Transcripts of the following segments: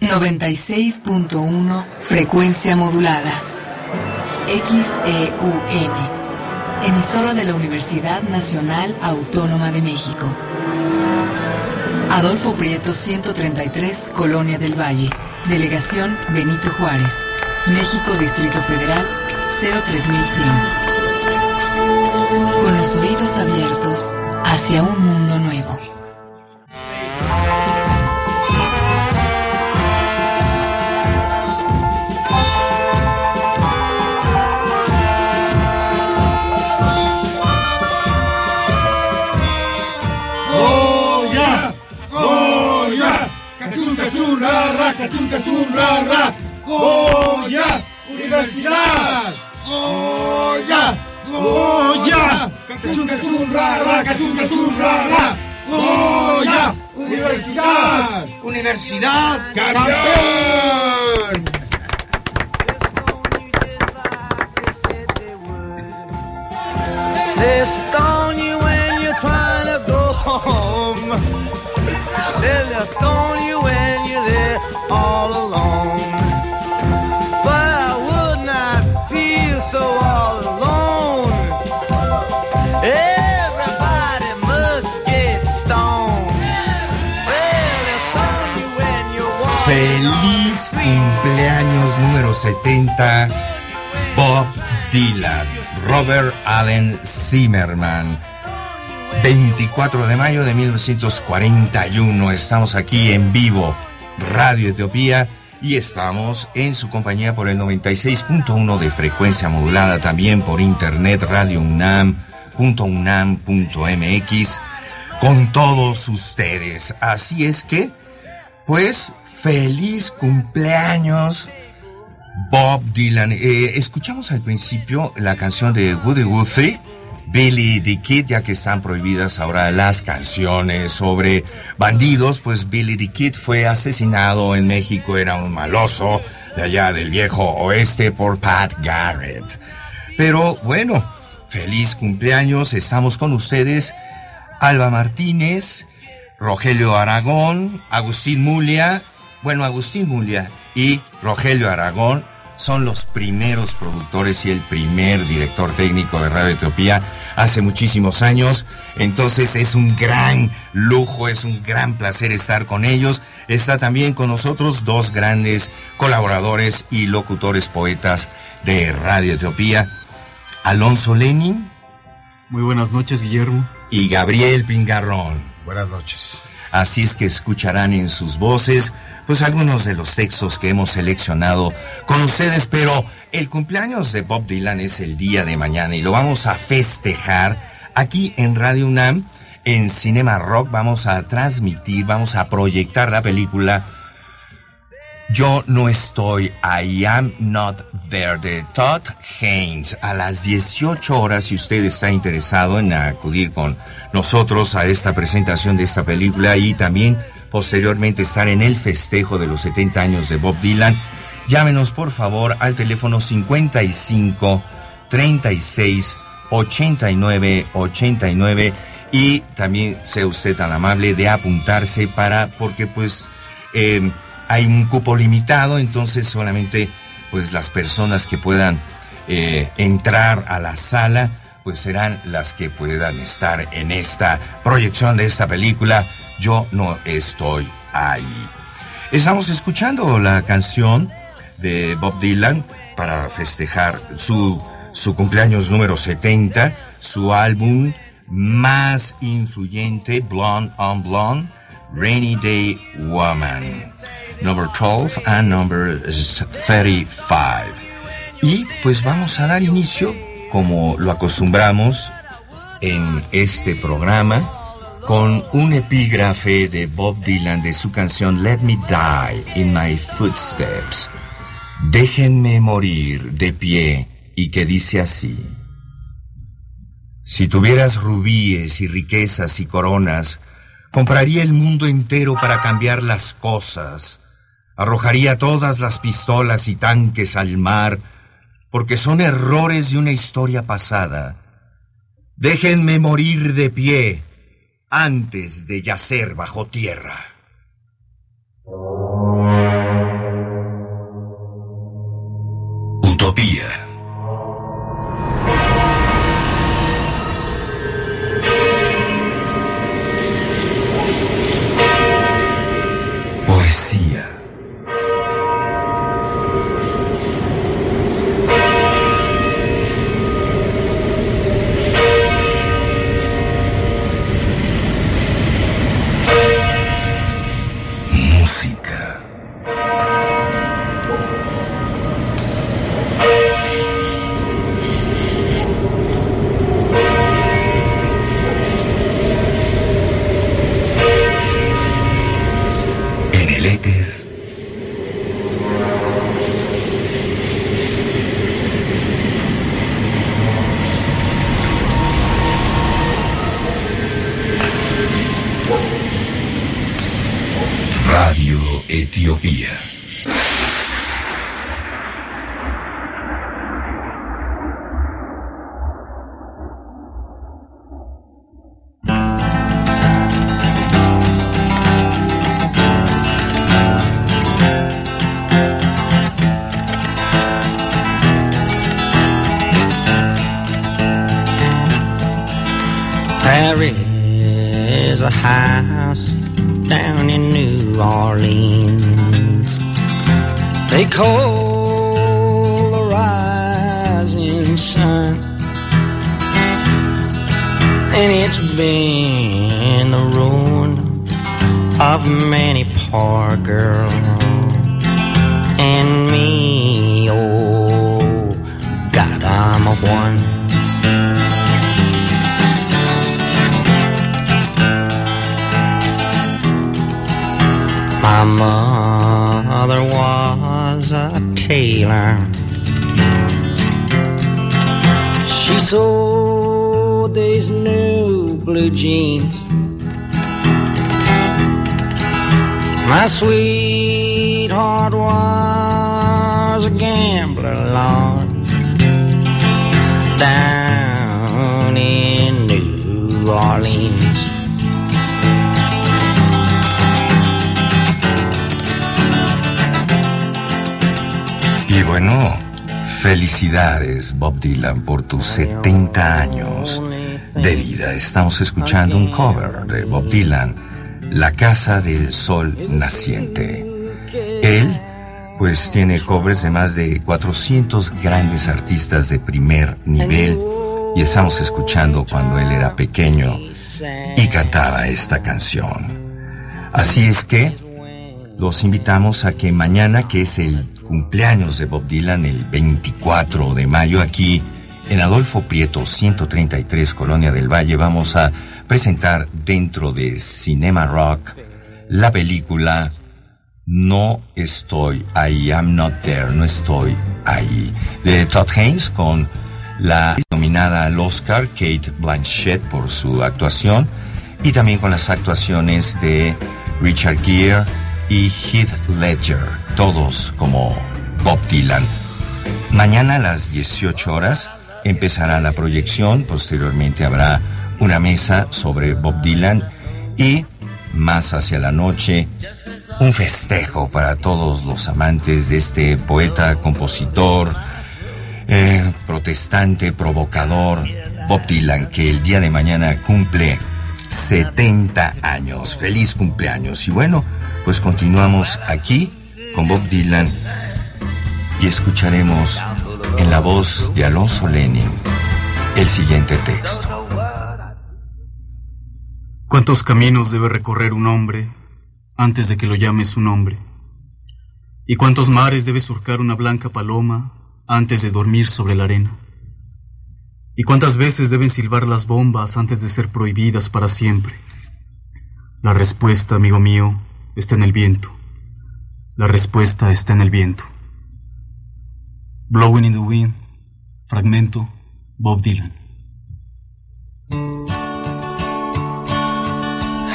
96.1 Frecuencia modulada. XEUN. Emisora de la Universidad Nacional Autónoma de México. Adolfo Prieto 133, Colonia del Valle. Delegación Benito Juárez. México, Distrito Federal 03100 con los oídos abiertos hacia un mundo nuevo. ¡Cachún, cachún, ra, ra! ¡Cachún, cachún, ra, ra! ¡Goya! ¡Universidad! ¡Goya! ¡Goya! ¡Cachún, cachún, ra, ra! ¡Cachún, cachún, ra, ra! ¡Goya! ¡Universidad! ¡Universidad! ¡Campeón! They all alone. But I would not feel so all alone. Everybody must get stoned. Well, you when you're Feliz cumpleaños número 70, Bob Dylan, Robert Allen Zimmerman. 24 de mayo de 1941, estamos aquí en vivo, Radio Etiopía, y estamos en su compañía por el 96.1 de frecuencia modulada, también por internet, Radio UNAM.unam.mx, con todos ustedes. Así es que, pues, feliz cumpleaños, Bob Dylan. Eh, escuchamos al principio la canción de Woody Guthrie, Billy the Kid, ya que están prohibidas ahora las canciones sobre bandidos, pues Billy the Kid fue asesinado en México, era un maloso de allá del viejo oeste por Pat Garrett. Pero bueno, feliz cumpleaños, estamos con ustedes, Alba Martínez, Rogelio Aragón, Agustín Mulia, bueno, Agustín Mulia y Rogelio Aragón son los primeros productores y el primer director técnico de Radio Etiopía hace muchísimos años. Entonces es un gran lujo, es un gran placer estar con ellos. Está también con nosotros dos grandes colaboradores y locutores poetas de Radio Etiopía, Alonso Lenin. Muy buenas noches, Guillermo. Y Gabriel Pingarrón. Buenas noches. Así es que escucharán en sus voces pues algunos de los textos que hemos seleccionado con ustedes, pero el cumpleaños de Bob Dylan es el día de mañana y lo vamos a festejar aquí en Radio UNAM, en Cinema Rock, vamos a transmitir, vamos a proyectar la película Yo no estoy, I am not there, de Todd Haynes, a las 18 horas, si usted está interesado en acudir con nosotros a esta presentación de esta película y también posteriormente estar en el festejo de los 70 años de Bob Dylan, llámenos por favor al teléfono 55 36 89 89 y también sea usted tan amable de apuntarse para porque pues eh, hay un cupo limitado entonces solamente pues las personas que puedan eh, entrar a la sala pues serán las que puedan estar en esta proyección de esta película yo no estoy ahí. Estamos escuchando la canción de Bob Dylan para festejar su, su cumpleaños número 70, su álbum más influyente, Blonde on Blonde, Rainy Day Woman, number 12 and number 35. Y pues vamos a dar inicio, como lo acostumbramos en este programa, con un epígrafe de Bob Dylan de su canción Let Me Die in My Footsteps. Déjenme morir de pie y que dice así. Si tuvieras rubíes y riquezas y coronas, compraría el mundo entero para cambiar las cosas. Arrojaría todas las pistolas y tanques al mar, porque son errores de una historia pasada. Déjenme morir de pie antes de yacer bajo tierra. Utopía. My sweetheart was a gambler, Lord, down in New Orleans. Y bueno, felicidades Bob Dylan por tus 70 años de vida. Estamos escuchando un cover de Bob Dylan, La Casa del Sol Naciente. Él, pues tiene covers de más de 400 grandes artistas de primer nivel y estamos escuchando cuando él era pequeño y cantaba esta canción. Así es que los invitamos a que mañana, que es el cumpleaños de Bob Dylan, el 24 de mayo, aquí en Adolfo Prieto 133, Colonia del Valle, vamos a presentar dentro de Cinema Rock la película No estoy ahí, I'm not there, no estoy ahí, de Todd Haynes con la nominada al Oscar Kate Blanchett por su actuación y también con las actuaciones de Richard Gere y Heath Ledger, todos como Bob Dylan. Mañana a las 18 horas empezará la proyección, posteriormente habrá una mesa sobre Bob Dylan y más hacia la noche un festejo para todos los amantes de este poeta, compositor, eh, protestante, provocador, Bob Dylan, que el día de mañana cumple 70 años. Feliz cumpleaños. Y bueno, pues continuamos aquí con Bob Dylan y escucharemos en la voz de Alonso Lenin el siguiente texto. ¿Cuántos caminos debe recorrer un hombre antes de que lo llame su nombre? ¿Y cuántos mares debe surcar una blanca paloma antes de dormir sobre la arena? ¿Y cuántas veces deben silbar las bombas antes de ser prohibidas para siempre? La respuesta, amigo mío, está en el viento. La respuesta está en el viento. Blowing in the Wind, fragmento, Bob Dylan.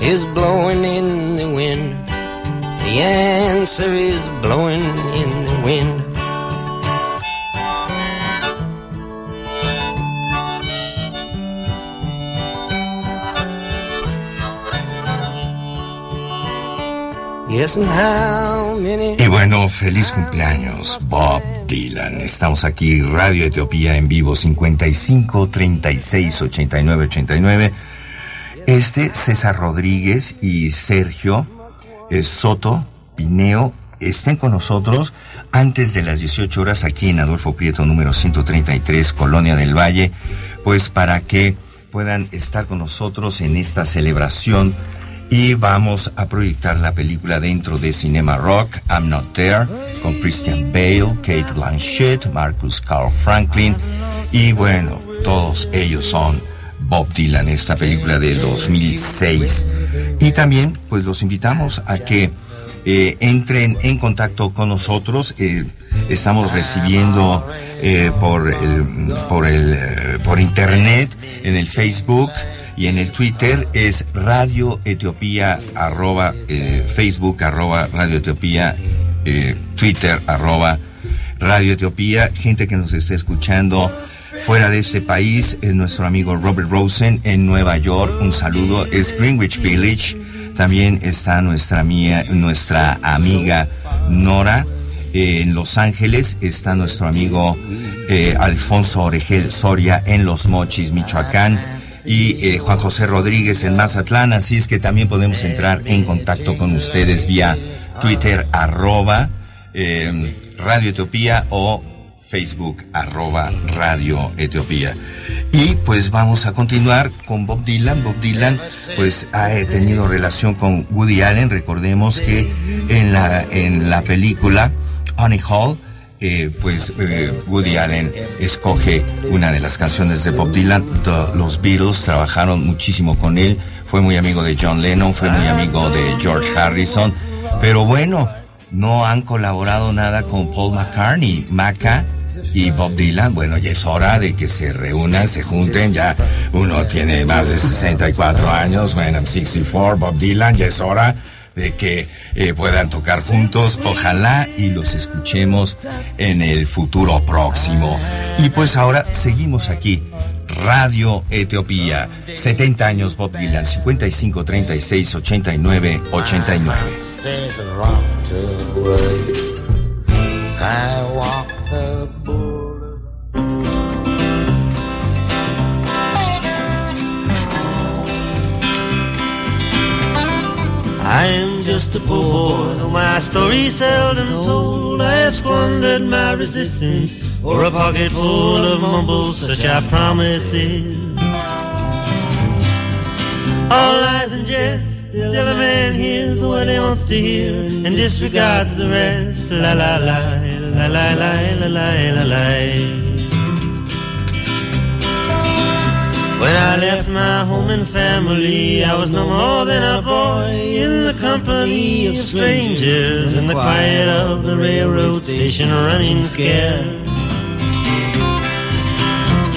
is blowing in the wind. The answer is blowing in the wind. Y bueno, feliz cumpleaños, Bob Dylan. Estamos aquí, Radio Etiopía en vivo, 55 36 89 89. Este, César Rodríguez y Sergio eh, Soto Pineo estén con nosotros antes de las 18 horas aquí en Adolfo Prieto número 133, Colonia del Valle, pues para que puedan estar con nosotros en esta celebración. Y vamos a proyectar la película dentro de Cinema Rock, I'm Not There, con Christian Bale, Kate Blanchett, Marcus Carl Franklin. Y bueno, todos ellos son Bob Dylan, esta película de 2006. Y también pues los invitamos a que eh, entren en contacto con nosotros. eh, estamos recibiendo eh, por, el, por, el, eh, por internet, en el Facebook y en el Twitter es Radio Etiopía, arroba, eh, Facebook, arroba Radio Etiopía, eh, Twitter, arroba Radio Etiopía, gente que nos está escuchando fuera de este país, es nuestro amigo Robert Rosen en Nueva York, un saludo, es Greenwich Village, también está nuestra, mía, nuestra amiga Nora, eh, en Los Ángeles está nuestro amigo eh, Alfonso Oregel Soria en Los Mochis, Michoacán, y eh, Juan José Rodríguez en Mazatlán, así es que también podemos entrar en contacto con ustedes vía Twitter arroba Radio Etiopía o Facebook arroba Radio Etiopía. Y pues vamos a continuar con Bob Dylan. Bob Dylan pues ha tenido relación con Woody Allen. Recordemos que en la, en la película Honey Hall eh, pues eh, Woody Allen escoge una de las canciones de Bob Dylan. Los Beatles trabajaron muchísimo con él. Fue muy amigo de John Lennon, fue muy amigo de George Harrison. Pero bueno, no han colaborado nada con Paul McCartney, Maca y Bob Dylan. Bueno, ya es hora de que se reúnan, se junten. Ya uno tiene más de 64 años, bueno, I'm 64, Bob Dylan, ya es hora de que eh, puedan tocar juntos. Ojalá y los escuchemos en el futuro próximo. Y pues ahora seguimos aquí. Radio Etiopía, 70 años Bob Dylan, 55 36 89 89. Stays just a poor boy, though my story seldom told. I have squandered my resistance for a pocket full of mumbles, such are promises. All lies and jest, Still a man hears what he wants to hear and disregards the rest. La la la, la la la la la la la. When I left my home and family, I was no more than a boy in the company of strangers in the quiet of the railroad station running scared.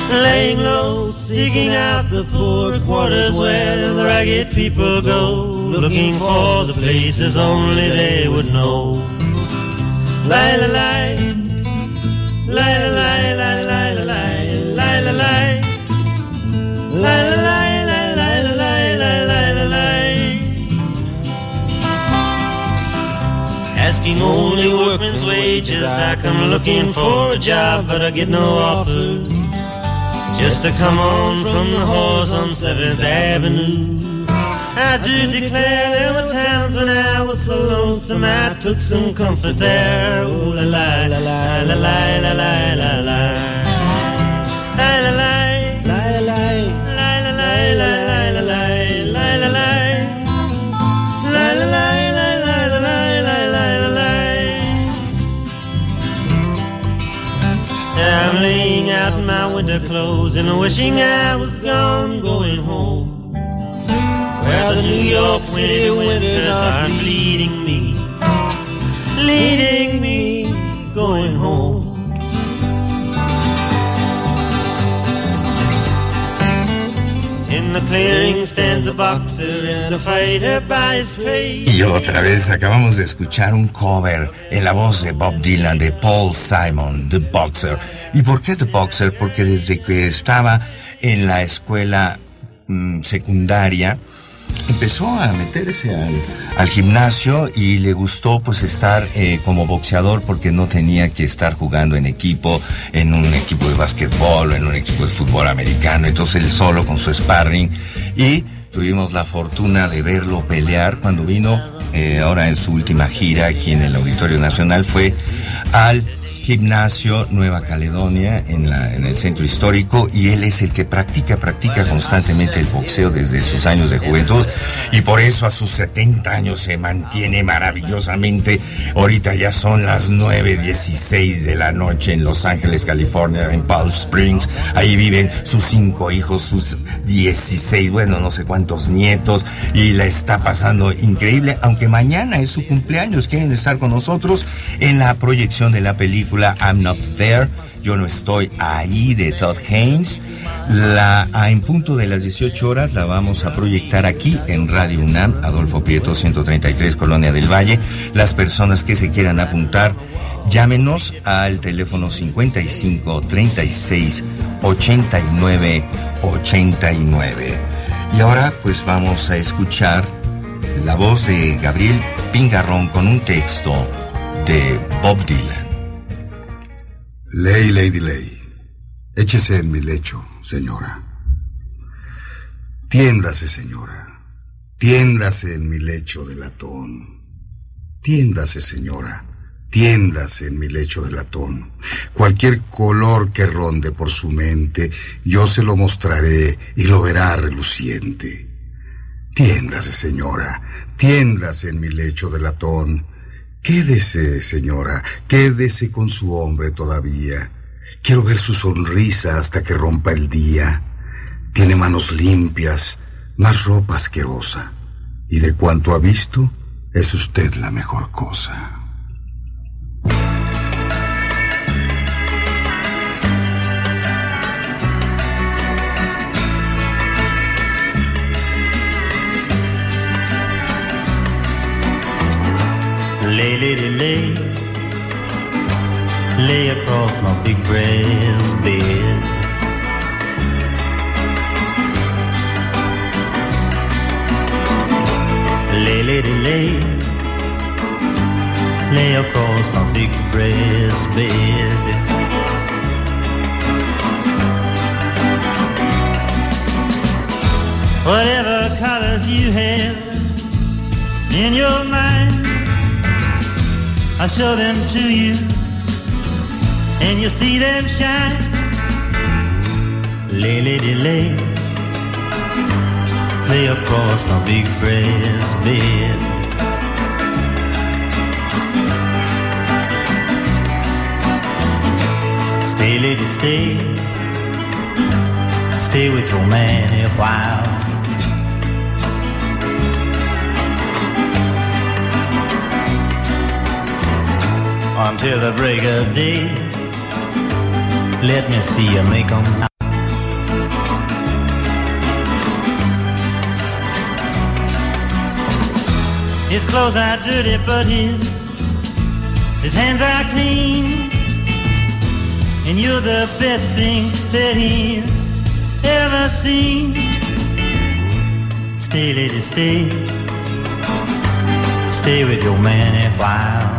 Laying low, seeking out the poor quarters where the ragged people go, looking for the places only they would know. Lie, lie, lie, lie, lie, Asking only workman's wages. I come looking for a job but I get no offers. Just to come on from the horse on 7th Avenue. I do declare there were times when I was so lonesome I took some comfort there. Oh la la la la la la la la La. La la la winter clothes and wishing I was gone, going home. Where the New York City winters are bleeding me, leading me, going home. Y otra vez acabamos de escuchar un cover en la voz de Bob Dylan de Paul Simon, The Boxer. ¿Y por qué The Boxer? Porque desde que estaba en la escuela mm, secundaria empezó a meterse al, gimnasio y le gustó pues estar eh, como boxeador porque no tenía que estar jugando en equipo, en un equipo de básquetbol o en un equipo de fútbol americano. Entonces él solo con su sparring y tuvimos la fortuna de verlo pelear cuando vino eh, ahora en su última gira aquí en el Auditorio Nacional fue al gimnasio Nueva Caledonia en, la, en el centro histórico y él es el que practica, practica constantemente el boxeo desde sus años de juventud y por eso a sus 70 años se mantiene maravillosamente. Ahorita ya son las 9.16 de la noche en Los Ángeles, California, en Palm Springs. Ahí viven sus cinco hijos, sus 16, bueno, no sé cuántos nietos y la está pasando increíble, aunque mañana es su cumpleaños. Quieren estar con nosotros en la proyección de la película I'm Not There, Yo No Estoy Ahí de Todd Haynes. La, en punto de las 18 horas la vamos a proyectar aquí en Radio UNAM, Adolfo Prieto 133, Colonia del Valle. Las personas que se quieran apuntar, llámenos al teléfono 55 36 89 89. Y ahora pues vamos a escuchar la voz de Gabriel Pingarrón con un texto de Bob Dylan. Ley, Lady Ley, échese en mi lecho, señora. Tiéndase, señora. Tiéndase en mi lecho de latón. Tiéndase, señora. Tiéndase en mi lecho de latón. Cualquier color que ronde por su mente, yo se lo mostraré y lo verá reluciente. Tiéndase, señora. Tiéndase en mi lecho de latón. Quédese, señora, quédese con su hombre todavía. Quiero ver su sonrisa hasta que rompa el día. Tiene manos limpias, más ropa asquerosa. Y de cuanto ha visto, es usted la mejor cosa. Lay, lady, lay, lay across my big brass bed. Lay, lady, lay, lay across my big brass bed. Whatever colors you have in your mind. I'll show them to you, and you'll see them shine. Lay, lady, lay, lay across my big breast bed. Stay, lady, stay. Stay with your man a while. Until the break of day. Let me see you make 'em now. His clothes are dirty, but his his hands are clean. And you're the best thing that he's ever seen. Stay, lady, stay. Stay with your man a while.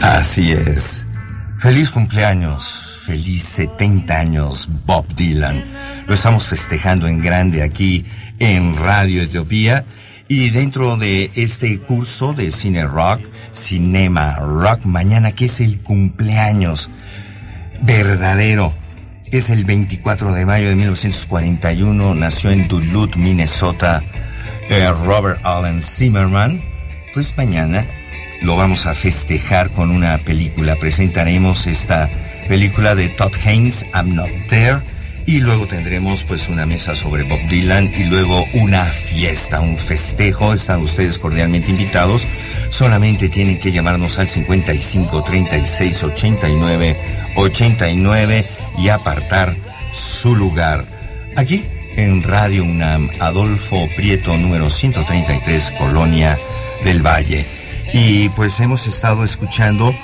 Así es. Feliz cumpleaños, feliz 70 años, Bob Dylan. Lo estamos festejando en grande aquí en Radio Etiopía. Y dentro de este curso de cine rock, Cinema Rock, mañana que es el cumpleaños verdadero. Es el 24 de mayo de 1941, nació en Duluth, Minnesota, eh, Robert Allen Zimmerman. Pues mañana lo vamos a festejar con una película. Presentaremos esta película de Todd Haynes, I'm Not There. Y luego tendremos pues una mesa sobre Bob Dylan y luego una fiesta, un festejo. Están ustedes cordialmente invitados. Solamente tienen que llamarnos al 55 36 89 89 y apartar su lugar. Aquí en Radio UNAM, Adolfo Prieto, número 133, Colonia del Valle. Y pues hemos estado escuchando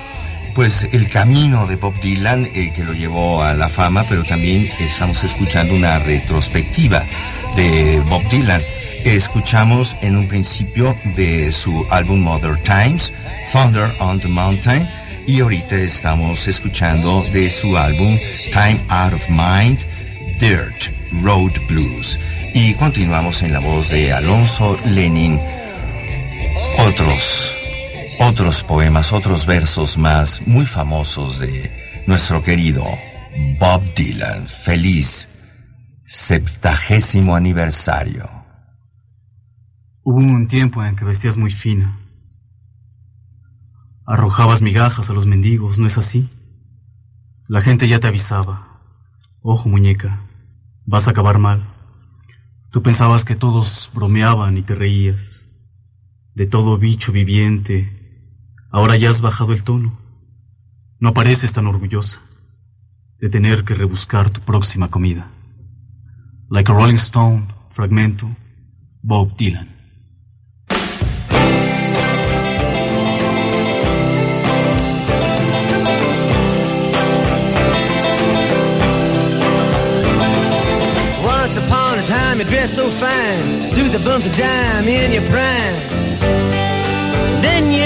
pues el camino de Bob Dylan eh, que lo llevó a la fama, pero también estamos escuchando una retrospectiva de Bob Dylan. Escuchamos en un principio de su álbum Mother Times, Thunder on the Mountain, y ahorita estamos escuchando de su álbum Time Out of Mind, Dirt Road Blues. Y continuamos en la voz de Alonso Lenin. Otros otros poemas, otros versos más muy famosos de nuestro querido Bob Dylan. Feliz septagésimo aniversario. Hubo un tiempo en que vestías muy fina. Arrojabas migajas a los mendigos, ¿no es así? La gente ya te avisaba. Ojo, muñeca, vas a acabar mal. Tú pensabas que todos bromeaban y te reías. De todo bicho viviente, ahora ya has bajado el tono. No pareces tan orgullosa de tener que rebuscar tu próxima comida. Like a Rolling Stone, fragmento, Bob Dylan. Once upon a time, you dressed so fine, threw the bumps of dime in your prime. Then you,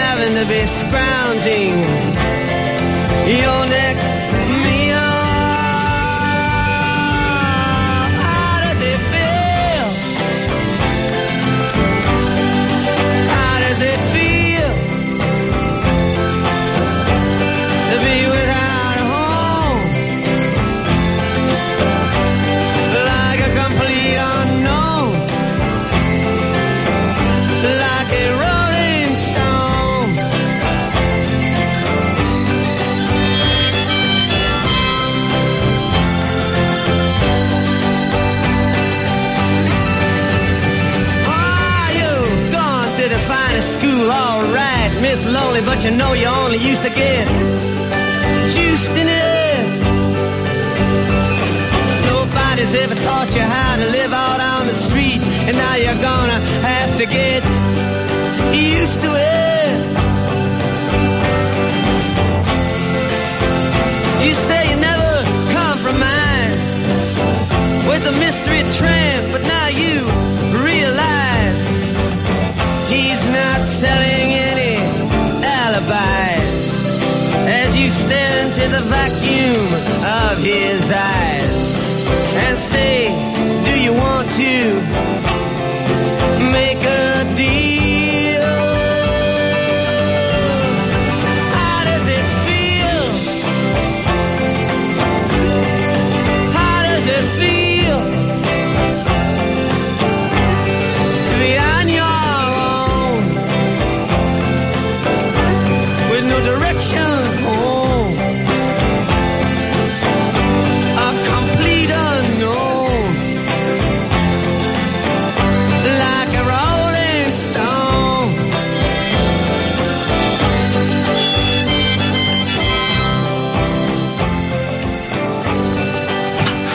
to be scrounging your next say,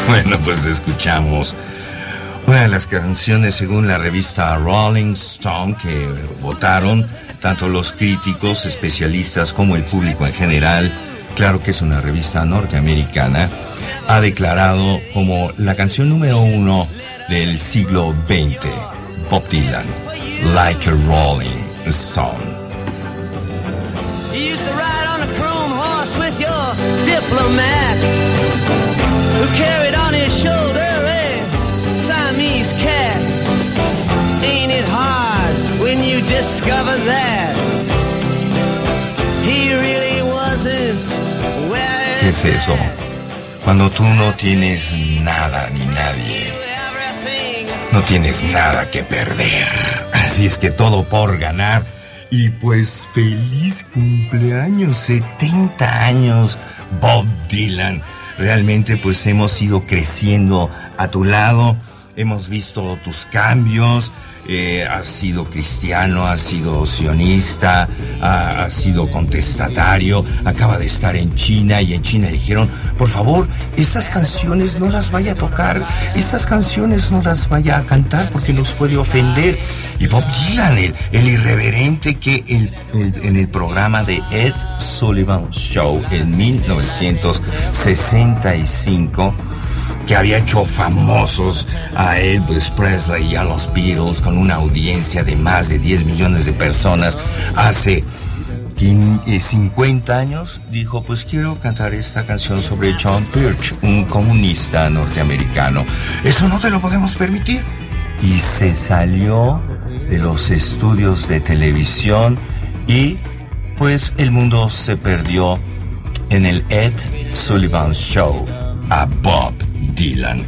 Bueno, pues escuchamos una de las canciones según la revista Rolling Stone que votaron tanto los críticos, especialistas como el público en general. Claro que es una revista norteamericana. Ha declarado como la canción número uno del siglo XX, Bob Dylan, Like a Rolling Stone. Diplomat, who carried on his shoulder a Siamese cat. Ain't it hard when you discover that he really wasn't where ¿Qué es eso? Cuando tú no tienes nada ni nadie. No tienes nada que perder. Así es que todo por ganar. Y pues feliz cumpleaños, 70 años, Bob Dylan. Realmente pues hemos ido creciendo a tu lado. Hemos visto tus cambios. Eh, has sido cristiano, has sido sionista, ha- sido contestatario. Acaba de estar en China y en China dijeron, por favor, estas canciones no las vaya a tocar, estas canciones no las vaya a cantar porque nos puede ofender. Y Bob Dylan, el, irreverente que en el programa de Ed Sullivan Show en 1965 que había hecho famosos a Elvis Presley y a los Beatles con una audiencia de más de 10 millones de personas hace quin- eh, 50 años, dijo, pues quiero cantar esta canción sobre John Birch, un comunista norteamericano. Eso no te lo podemos permitir. Y se salió de los estudios de televisión y pues el mundo se perdió en el Ed Sullivan Show a Bob Dylan.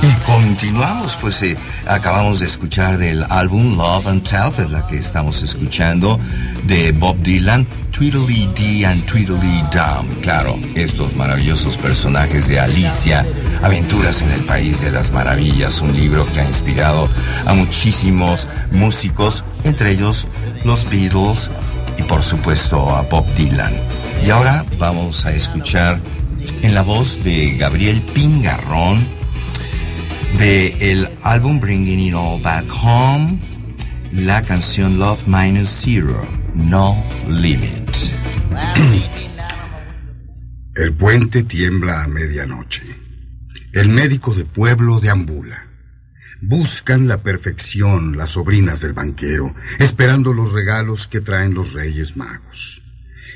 Y continuamos, pues eh, acabamos de escuchar del álbum Love and Talbot, la que estamos escuchando de Bob Dylan, Tweedledee Dee and Tweedledee Dum. Claro, estos maravillosos personajes de Alicia, Aventuras en el País de las Maravillas, un libro que ha inspirado a muchísimos músicos, entre ellos los Beatles y por supuesto a Bob Dylan. Y ahora vamos a escuchar en la voz de Gabriel Pingarrón de el álbum Bringing It All Back Home la canción Love Minus Zero, No Limit. El puente tiembla a medianoche. El médico de pueblo deambula. Buscan la perfección las sobrinas del banquero, esperando los regalos que traen los reyes magos.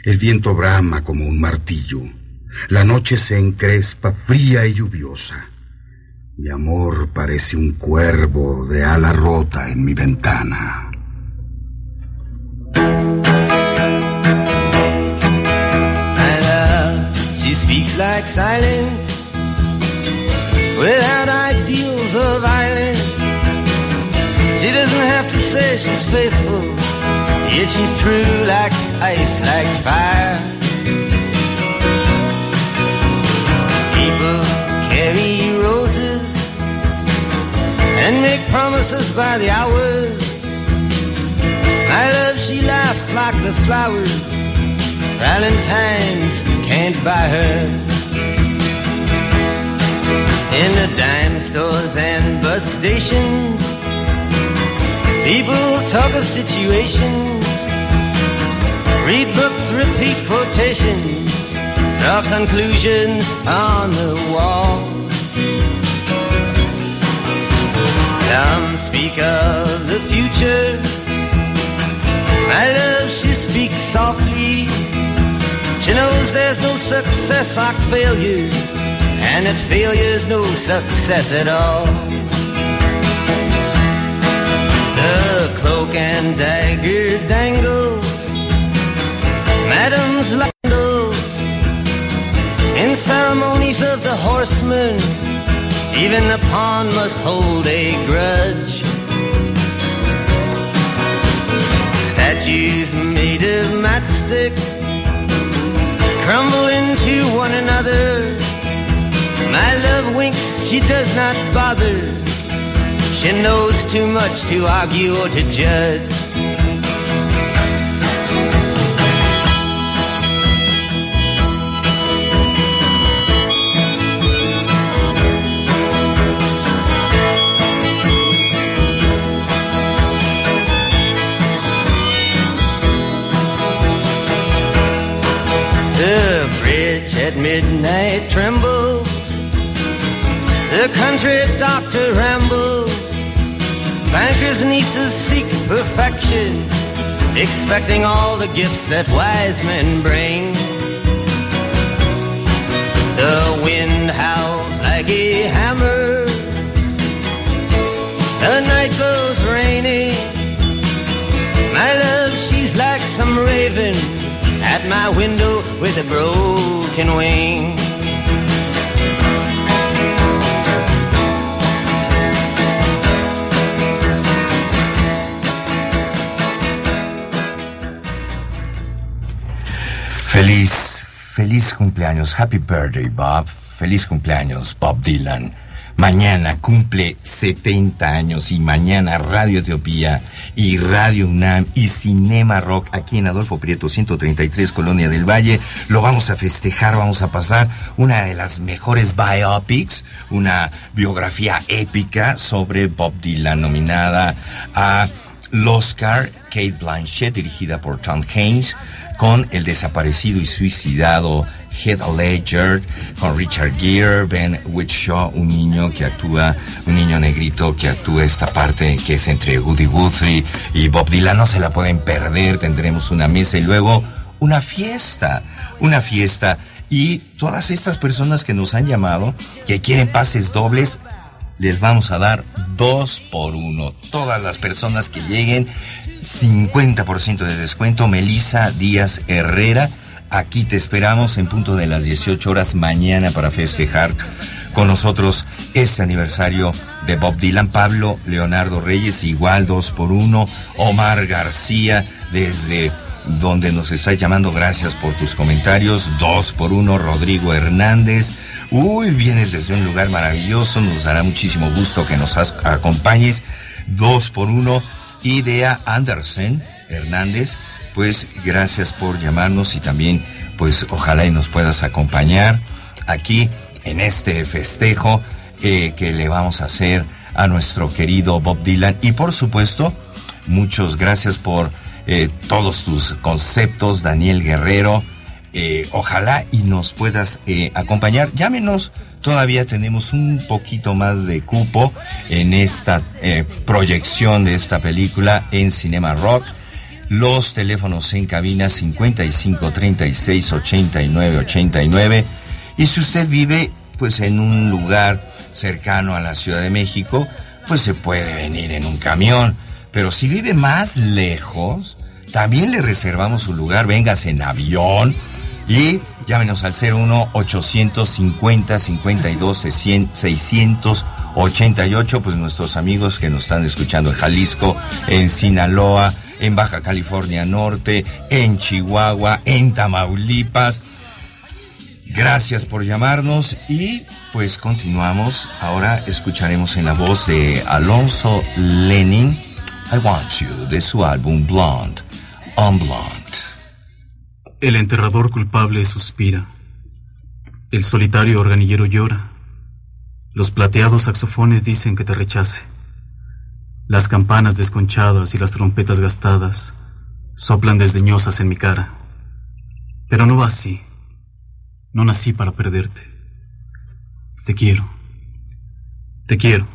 El viento brama como un martillo. La noche se encrespa fría y lluviosa. Mi amor parece un cuervo de ala rota en mi ventana. My love, she speaks like silence without ideals of violence. She doesn't have to say she's faithful, yet she's true like ice, like fire. Carry roses and make promises by the hours. My love, she laughs like the flowers Valentine's can't buy her. In the dime stores and bus stations, people talk of situations, read books, repeat quotations, draw conclusions on the wall. Speak of the future. My love, she speaks softly. She knows there's no success like failure, and that failure's no success at all. The cloak and dagger dangles, madam's landals, in ceremonies of the horseman. Even the pawn must hold a grudge. Statues made of matchstick crumble into one another. My love winks, she does not bother. She knows too much to argue or to judge. The bridge at midnight trembles. The country doctor rambles. Bankers' nieces seek perfection, expecting all the gifts that wise men bring. The wind howls like a hammer. The night goes rainy. My love, she's like some raven at my window with a broken wing. Feliz, feliz cumpleaños. Happy birthday, Bob. Feliz cumpleaños, Bob Dylan. Mañana cumple 70 años y mañana Radio Etiopía y Radio UNAM y Cinema Rock aquí en Adolfo Prieto 133 Colonia del Valle. Lo vamos a festejar, vamos a pasar una de las mejores biopics, una biografía épica sobre Bob Dylan nominada a Oscar, Kate Blanchett, dirigida por Tom Haynes, con el desaparecido y suicidado Heath Ledger, con Richard Gere, Ben Whishaw, un niño que actúa, un niño negrito que actúa esta parte que es entre Woody Guthrie y Bob Dylan. No se la pueden perder, tendremos una mesa y luego una fiesta, una fiesta. Y todas estas personas que nos han llamado, que quieren pases dobles, les vamos a dar dos por uno. Todas las personas que lleguen, 50% de descuento. Melissa Díaz Herrera, aquí te esperamos en punto de las 18 horas mañana para festejar con nosotros este aniversario de Bob Dylan. Pablo Leonardo Reyes, igual dos por uno. Omar García, desde donde nos está llamando, gracias por tus comentarios. Dos por uno, Rodrigo Hernández. Uy, vienes desde un lugar maravilloso, nos dará muchísimo gusto que nos acompañes. Dos por uno, Idea Andersen Hernández, pues gracias por llamarnos y también, pues ojalá y nos puedas acompañar aquí en este festejo eh, que le vamos a hacer a nuestro querido Bob Dylan. Y por supuesto, muchas gracias por eh, todos tus conceptos, Daniel Guerrero. Eh, ojalá y nos puedas acompañar. Llámenos, todavía tenemos un poquito más de cupo en esta proyección de esta película en Cinema Rock. Los teléfonos en cabina 55 36 89 89. Y si usted vive pues en un lugar cercano a la Ciudad de México, pues se puede venir en un camión. Pero si vive más lejos, también le reservamos su lugar. Vengas en avión y llámenos al 01 850 52 688, pues nuestros amigos que nos están escuchando en Jalisco, en Sinaloa, en Baja California Norte, en Chihuahua, en Tamaulipas. Gracias por llamarnos y pues continuamos. Ahora escucharemos en la voz de Alonso Lenin I Want You de su álbum Blonde on Blonde. El enterrador culpable suspira. El solitario organillero llora. Los plateados saxofones dicen que te rechace. Las campanas desconchadas y las trompetas gastadas soplan desdeñosas en mi cara. Pero no va así. No nací para perderte. Te quiero. Te quiero.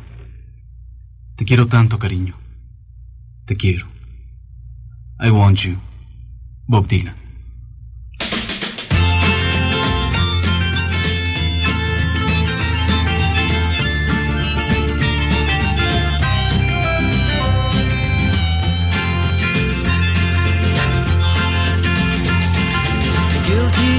Te quiero tanto, cariño. Te quiero. I want you. Bob Dylan.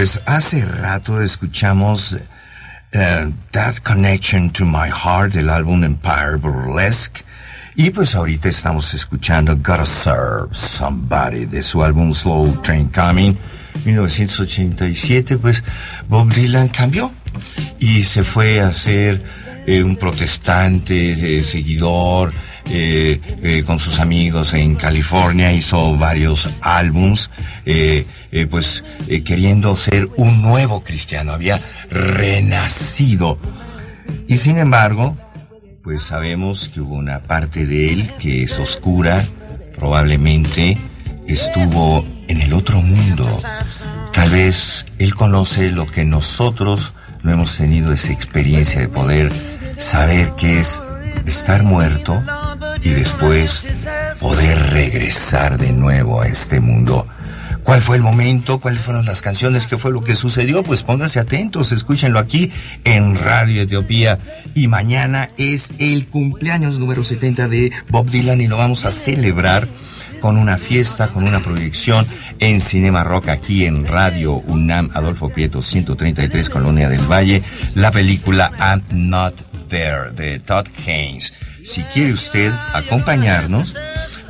pues hace rato escuchamos eh, That Connection to My Heart del álbum Empire Burlesque. Y pues ahorita estamos escuchando Gotta Serve Somebody de su álbum Slow Train Coming 1987. Pues Bob Dylan cambió y se fue a ser eh, un protestante, eh, seguidor, eh, eh, con sus amigos en California, hizo varios álbums, eh, pues queriendo ser un nuevo cristiano, había renacido. Y sin embargo, pues sabemos que hubo una parte de él que es oscura, probablemente estuvo en el otro mundo. Tal vez él conoce lo que nosotros no hemos tenido esa experiencia de poder saber qué es estar muerto y después poder regresar de nuevo a este mundo. ¿Cuál fue el momento? ¿Cuáles fueron las canciones? ¿Qué fue lo que sucedió? Pues pónganse atentos, escúchenlo aquí en Radio Etiopía. Y mañana es el cumpleaños número 70 de Bob Dylan y lo vamos a celebrar con una fiesta, con una proyección en Cinema Rock aquí en Radio UNAM Adolfo Prieto 133 Colonia del Valle, la película I'm Not There de Todd Haynes. Si quiere usted acompañarnos,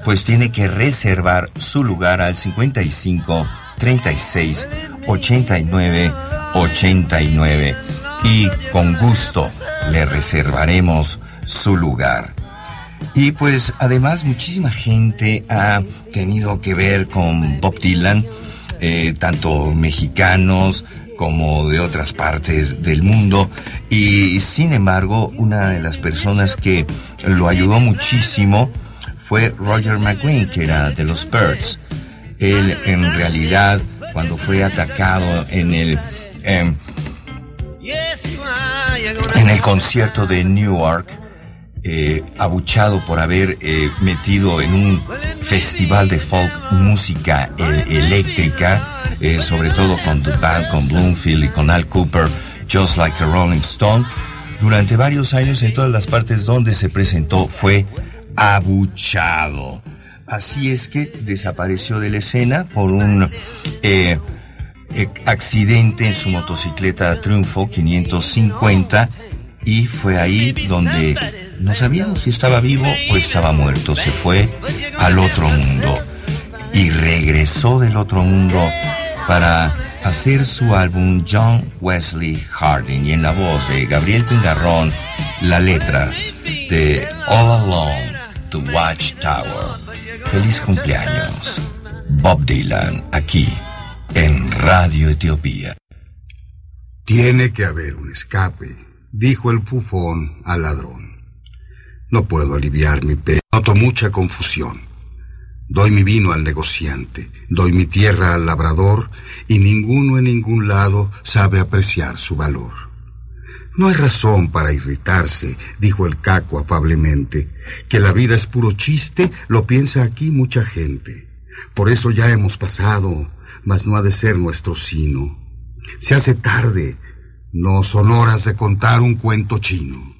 pues tiene que reservar su lugar al 55 36 89 89 y con gusto le reservaremos su lugar. Y pues además muchísima gente ha tenido que ver con Bob Dylan, eh, tanto mexicanos como de otras partes del mundo. Y sin embargo, una de las personas que lo ayudó muchísimo fue Roger McGuinn, que era de los Birds. Él en realidad, cuando fue atacado en el... em, en el concierto de Newark, eh, abuchado por haber eh, metido en un festival de folk música eléctrica, eh, sobre todo con Band, con Bloomfield y con Al Cooper, Just Like a Rolling Stone. Durante varios años en todas las partes donde se presentó fue abuchado. Así es que desapareció de la escena por un accidente en su motocicleta Triunfo 550 y fue ahí donde no sabíamos si estaba vivo o estaba muerto. Se fue al otro mundo y regresó del otro mundo para hacer su álbum John Wesley Harding y en la voz de Gabriel Pingarrón la letra de All Alone the Watchtower. Feliz cumpleaños, Bob Dylan, aquí en Radio Etiopía. Tiene que haber un escape, dijo el fufón al ladrón. No puedo aliviar mi pena. Noto mucha confusión. Doy mi vino al negociante, doy mi tierra al labrador, y ninguno en ningún lado sabe apreciar su valor. No hay razón para irritarse, dijo el caco afablemente. Que la vida es puro chiste, lo piensa aquí mucha gente. Por eso ya hemos pasado, mas no ha de ser nuestro sino. Se hace tarde, no son horas de contar un cuento chino.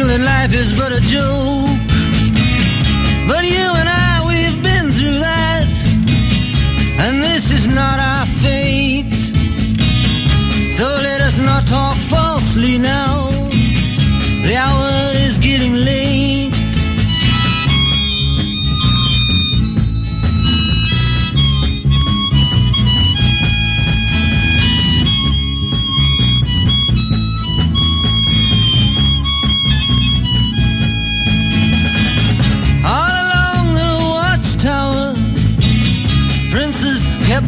who feel that life is but a joke. But you and I, we've been through that, and this is not our fate. So let us not talk falsely now.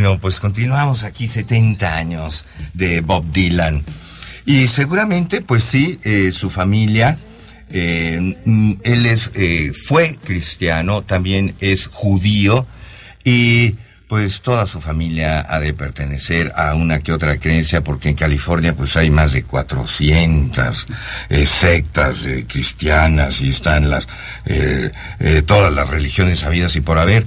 bueno, pues continuamos aquí 70 años de Bob Dylan. Y seguramente, pues sí, eh, su familia, eh, mm, él es, eh, fue cristiano, también es judío, y pues toda su familia ha de pertenecer a una que otra creencia, porque en California pues hay más de 400 eh, sectas eh, cristianas y están las todas las religiones habidas y por haber.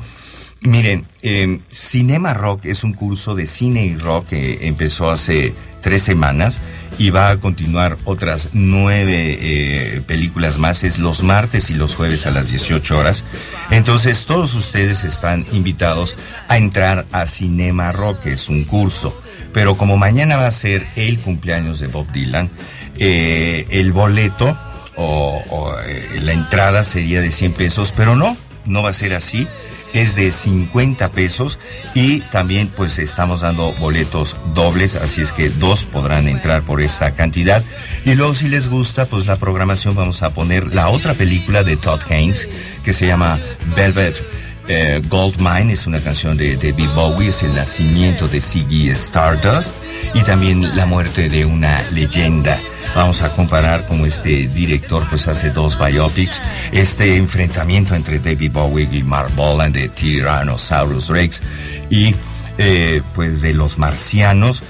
Miren, eh, Cinema Rock es un curso de cine y rock que empezó hace tres semanas y va a continuar otras nueve eh, películas más. Es los martes y los jueves a las 18 horas. Entonces todos ustedes están invitados a entrar a Cinema Rock, que es un curso. Pero como mañana va a ser el cumpleaños de Bob Dylan, eh, el boleto o, o, eh, la entrada sería de 100 pesos, pero no, no va a ser así es de 50 pesos y también pues estamos dando boletos dobles, así es que dos podrán entrar por esta cantidad. Y luego si les gusta pues la programación vamos a poner la otra película de Todd Haynes que se llama Velvet. Eh, Gold Mine es una canción de David Bowie, es el nacimiento de Ziggy Stardust y también la muerte de una leyenda. Vamos a comparar como este director pues hace dos biopics, este enfrentamiento entre David Bowie y Mark Boland de Tyrannosaurus Rex y eh, pues de los marcianos.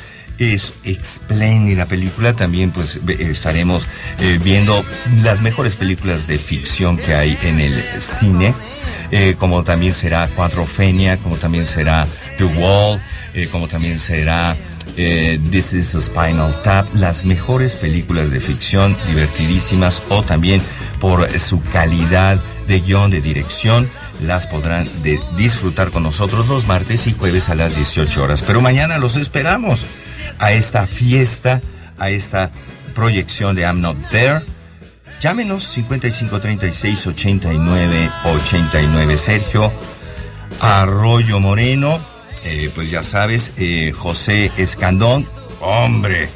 Es espléndida película, también pues estaremos eh, viendo las mejores películas de ficción que hay en el cine. Eh, como también será Cuatrofenia, como también será The Wall, eh, como también será This is a Spinal Tap, las mejores películas de ficción divertidísimas o también por su calidad de guion, de dirección, las podrán de disfrutar con nosotros los martes y jueves a las 18 horas. Pero mañana los esperamos a esta fiesta, a esta proyección de I'm Not There. Llámenos 5536 89 89 Sergio Arroyo Moreno, eh, pues ya sabes, eh, José Escandón, hombre,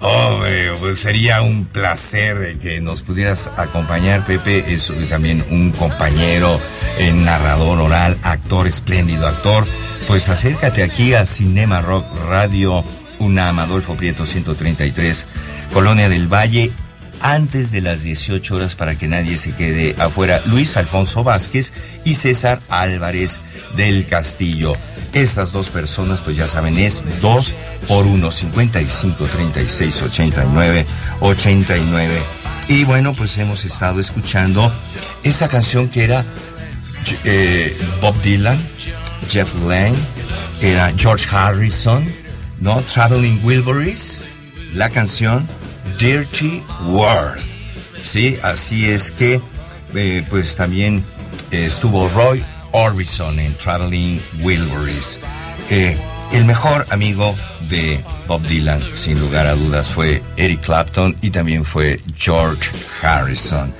hombre, pues sería un placer que nos pudieras acompañar, Pepe, es también un compañero, eh, narrador oral, actor, espléndido actor, pues acércate aquí a Cinema Rock Radio UNAM, Adolfo Prieto 133, Colonia del Valle, antes de las 18 horas para que nadie se quede afuera. Luis Alfonso Vázquez y César Álvarez del Castillo. Estas dos personas, pues ya saben, es 2 por 1, 55, 36, 89, 89. Y bueno, pues hemos estado escuchando esta canción que era eh, Bob Dylan, Jeff Lynne, era George Harrison, ¿no? Traveling Wilburys, la canción Dirty World. Sí, así es que eh, pues también estuvo Roy Orbison en Traveling Wilburys. Eh, el mejor amigo de Bob Dylan, sin lugar a dudas, fue Eric Clapton y también fue George Harrison.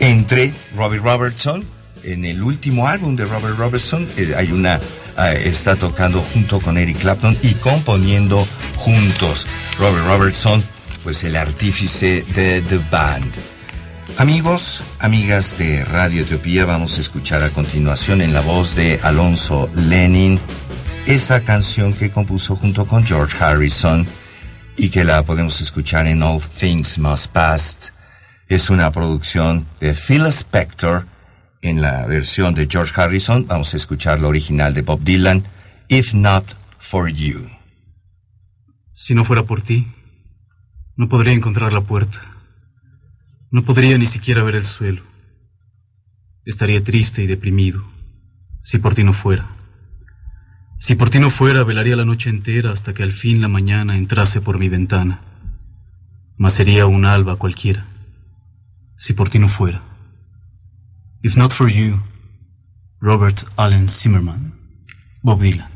Entre Robbie Robertson, en el último álbum de Robert Robertson, eh, hay una eh, está tocando junto con Eric Clapton y componiendo juntos. Robert Robertson pues el artífice de The Band. Amigos, amigas de Radio Etiopía, vamos a escuchar a continuación en la voz de Alonso Lenin esta canción que compuso junto con George Harrison y que la podemos escuchar en All Things Must Pass. Es una producción de Phil Spector en la versión de George Harrison. Vamos a escuchar la original de Bob Dylan, If Not For You. Si no fuera por ti, no podría encontrar la puerta. No podría ni siquiera ver el suelo. Estaría triste y deprimido si por ti no fuera. Si por ti no fuera, velaría la noche entera hasta que al fin la mañana entrase por mi ventana. Mas sería un alba cualquiera. Si por ti no fuera. If not for you, Robert Allen Zimmerman, Bob Dylan.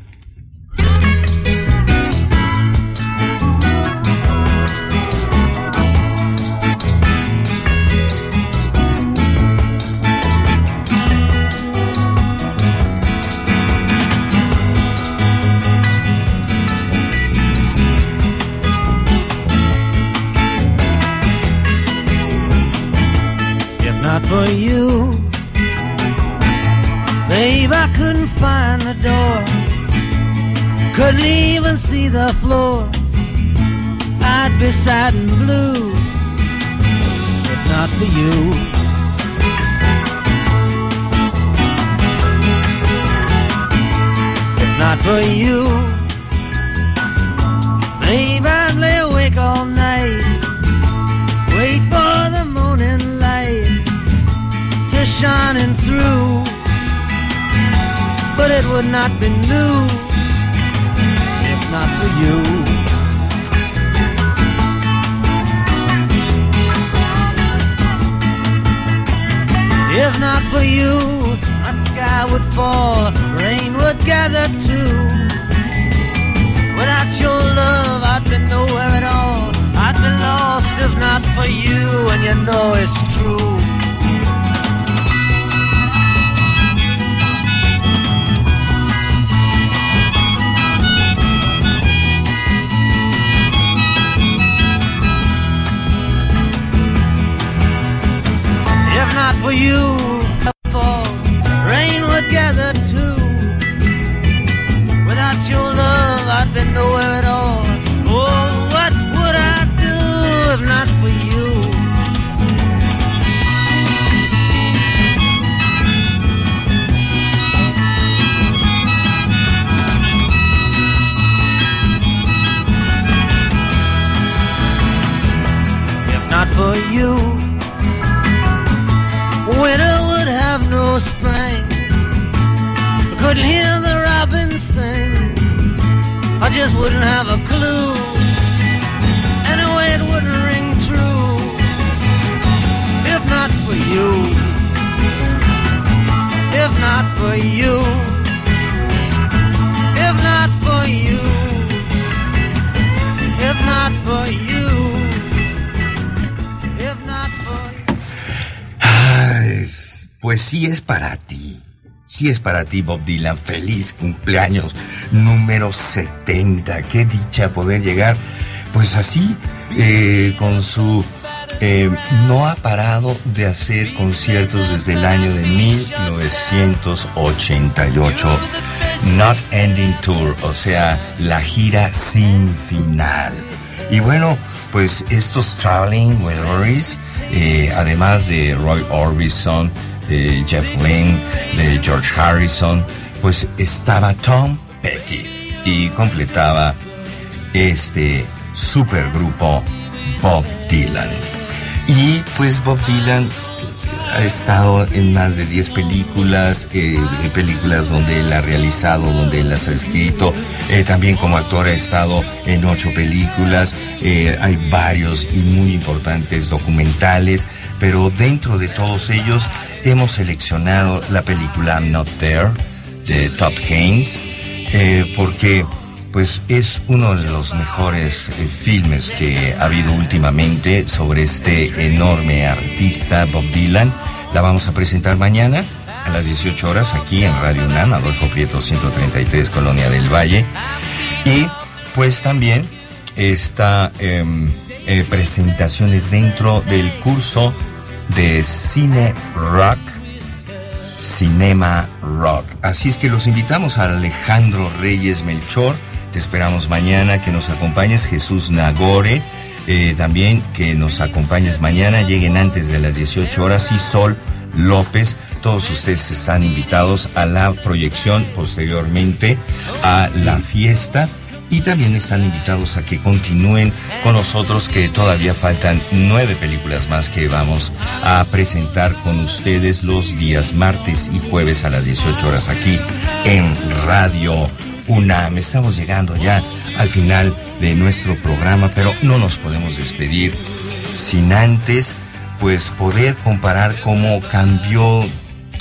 not for you. Babe, I couldn't find the door. Couldn't even see the floor. I'd be sad and blue if not for you. If not for you. Maybe I'd lay awake all night, wait for the morning light to shining through. But it would not be new if not for you. If not for you, my sky would fall, rain would gather too. Without your love, I'd be nowhere at all. I'd be lost if not for you, and you know it's true. Not for you, just wouldn't have a clue. Anyway, it wouldn't ring true. If not for you. If not for you. If not for you. If not for you. If not for you. Ah, es- pues sí es para ti. Sí es para ti, Bob Dylan. Feliz cumpleaños número 70. Qué dicha poder llegar. Pues así, eh, con su... eh, no ha parado de hacer conciertos desde el año de 1988. Not Ending Tour, o sea, la gira sin final. Y bueno, pues estos Traveling Wilburys, eh, además de Roy Orbison, Jeff Lynne, de George Harrison, pues estaba Tom Petty y completaba este supergrupo Bob Dylan. Y pues Bob Dylan ha estado en más de 10 películas, eh, películas donde él ha realizado, donde él las ha escrito. Eh, también como actor ha estado en ocho películas. Eh, hay varios y muy importantes documentales, pero dentro de todos ellos hemos seleccionado la película I'm Not There de Top Haynes, eh, porque pues es uno de los mejores eh, filmes que ha habido últimamente sobre este enorme artista Bob Dylan. La vamos a presentar mañana a las 18 horas aquí en Radio UNAM, Adolfo Prieto 133, Colonia del Valle. Y pues también está em, eh, presentaciones dentro del curso de cine rock Cinema Rock. Así es que los invitamos a Alejandro Reyes Melchor. Te esperamos mañana que nos acompañes, Jesús Nagore. eh, también que nos acompañes mañana, lleguen antes de las 18 horas y Sol López. Todos ustedes están invitados a la proyección posteriormente a la fiesta y también están invitados a que continúen con nosotros que todavía faltan nueve películas más que vamos a presentar con ustedes los días martes y jueves a las 18 horas aquí en Radio UNAM. Estamos llegando ya al final de nuestro programa, pero no nos podemos despedir sin antes pues poder comparar cómo cambió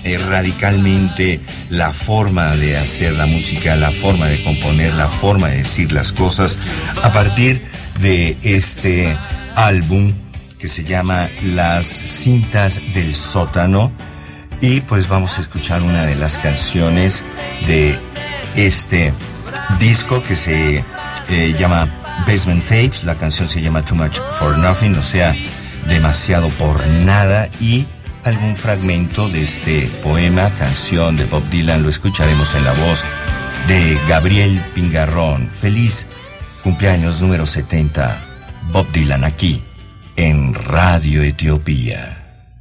eh, radicalmente la forma de hacer la música, la forma de componer, la forma de decir las cosas a partir de este álbum que se llama Las cintas del sótano. Y pues vamos a escuchar una de las canciones de este disco que se eh, llama Basement Tapes, la canción se llama Too Much for Nothing, o sea, demasiado por nada. Y algún fragmento de este poema, canción de Bob Dylan, lo escucharemos en la voz de Gabriel Pingarrón. Feliz cumpleaños número 70, Bob Dylan aquí en Radio Etiopía.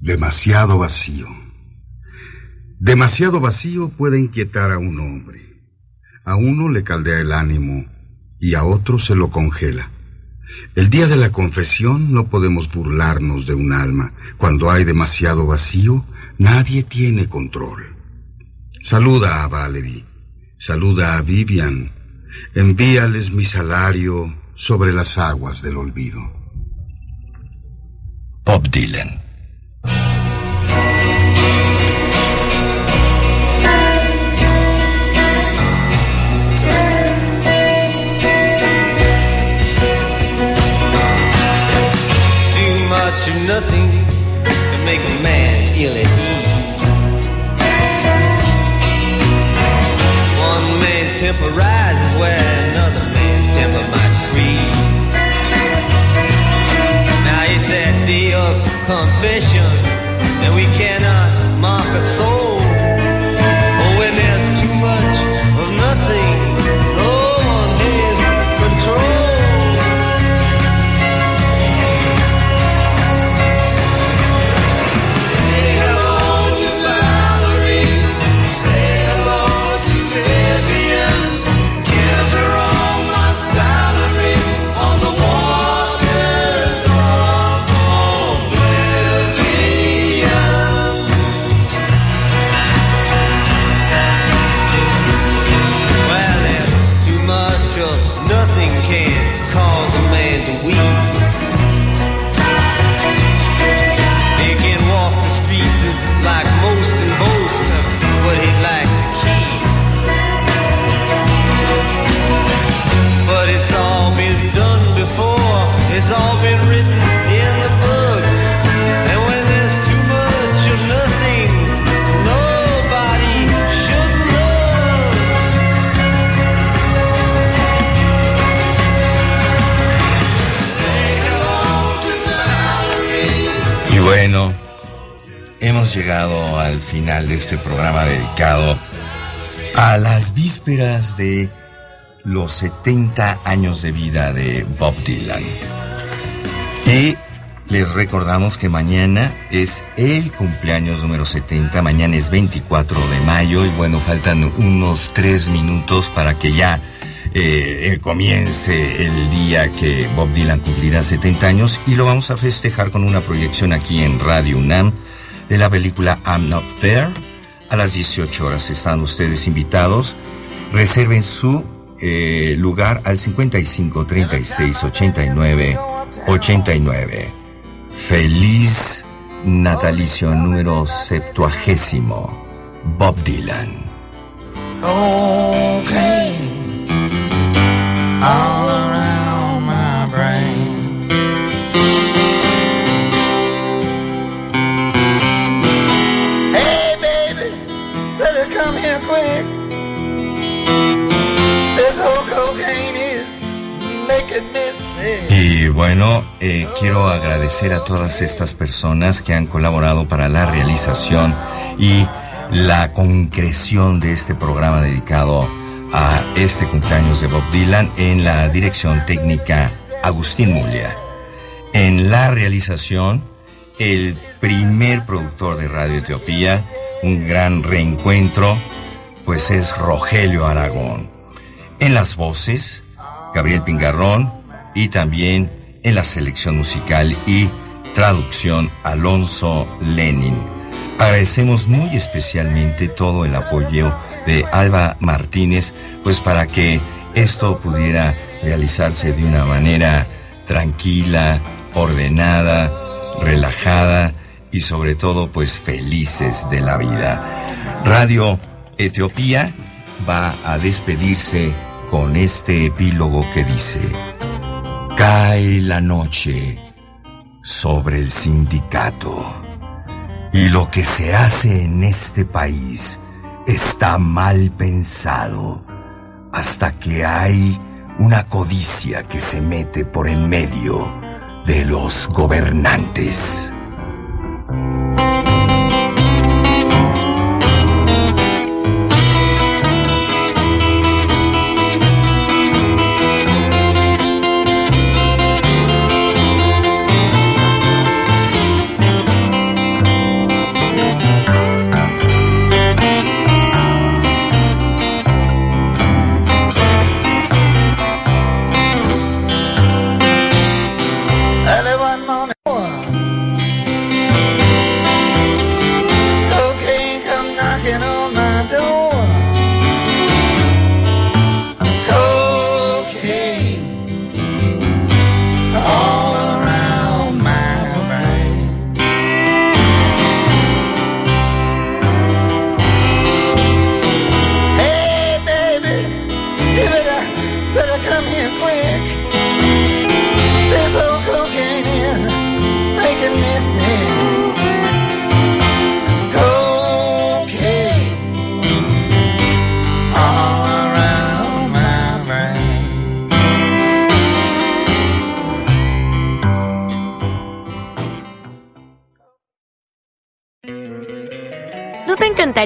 Demasiado vacío. Demasiado vacío puede inquietar a un hombre. A uno le caldea el ánimo y a otro se lo congela. El día de la confesión no podemos burlarnos de un alma. Cuando hay demasiado vacío, nadie tiene control. Saluda a Valerie, saluda a Vivian, envíales mi salario sobre las aguas del olvido. Bob Dylan. Nothing can make a man ill at ease. One man's temper rises where another man's temper might freeze. Now it's that day of confession, and we cannot mock a soul. Llegado al final de este programa dedicado a las vísperas de los 70 años de vida de Bob Dylan. Y les recordamos que mañana es el cumpleaños número 70, mañana es 24 de mayo y bueno, faltan unos tres minutos para que ya eh, comience el día que Bob Dylan cumplirá 70 años y lo vamos a festejar con una proyección aquí en Radio UNAM de la película I'm Not There a las 18 horas. Están ustedes invitados. Reserven su eh, lugar al 55 36 89 89. Feliz natalicio número septuagésimo. Bob Dylan. Okay. All bueno, eh, quiero agradecer a todas estas personas que han colaborado para la realización y la concreción de este programa dedicado a este cumpleaños de Bob Dylan en la dirección técnica Agustín Mulia. En la realización, el primer productor de Radio Etiopía, un gran reencuentro, pues es Rogelio Aragón. En las voces, Gabriel Pingarrón y también en la selección musical y traducción Alonso Lenin. Agradecemos muy especialmente todo el apoyo de Alba Martínez, pues para que esto pudiera realizarse de una manera tranquila, ordenada, relajada y sobre todo pues felices de la vida. Radio Etiopía va a despedirse con este epílogo que dice, cae la noche sobre el sindicato y lo que se hace en este país está mal pensado hasta que hay una codicia que se mete por el medio de los gobernantes.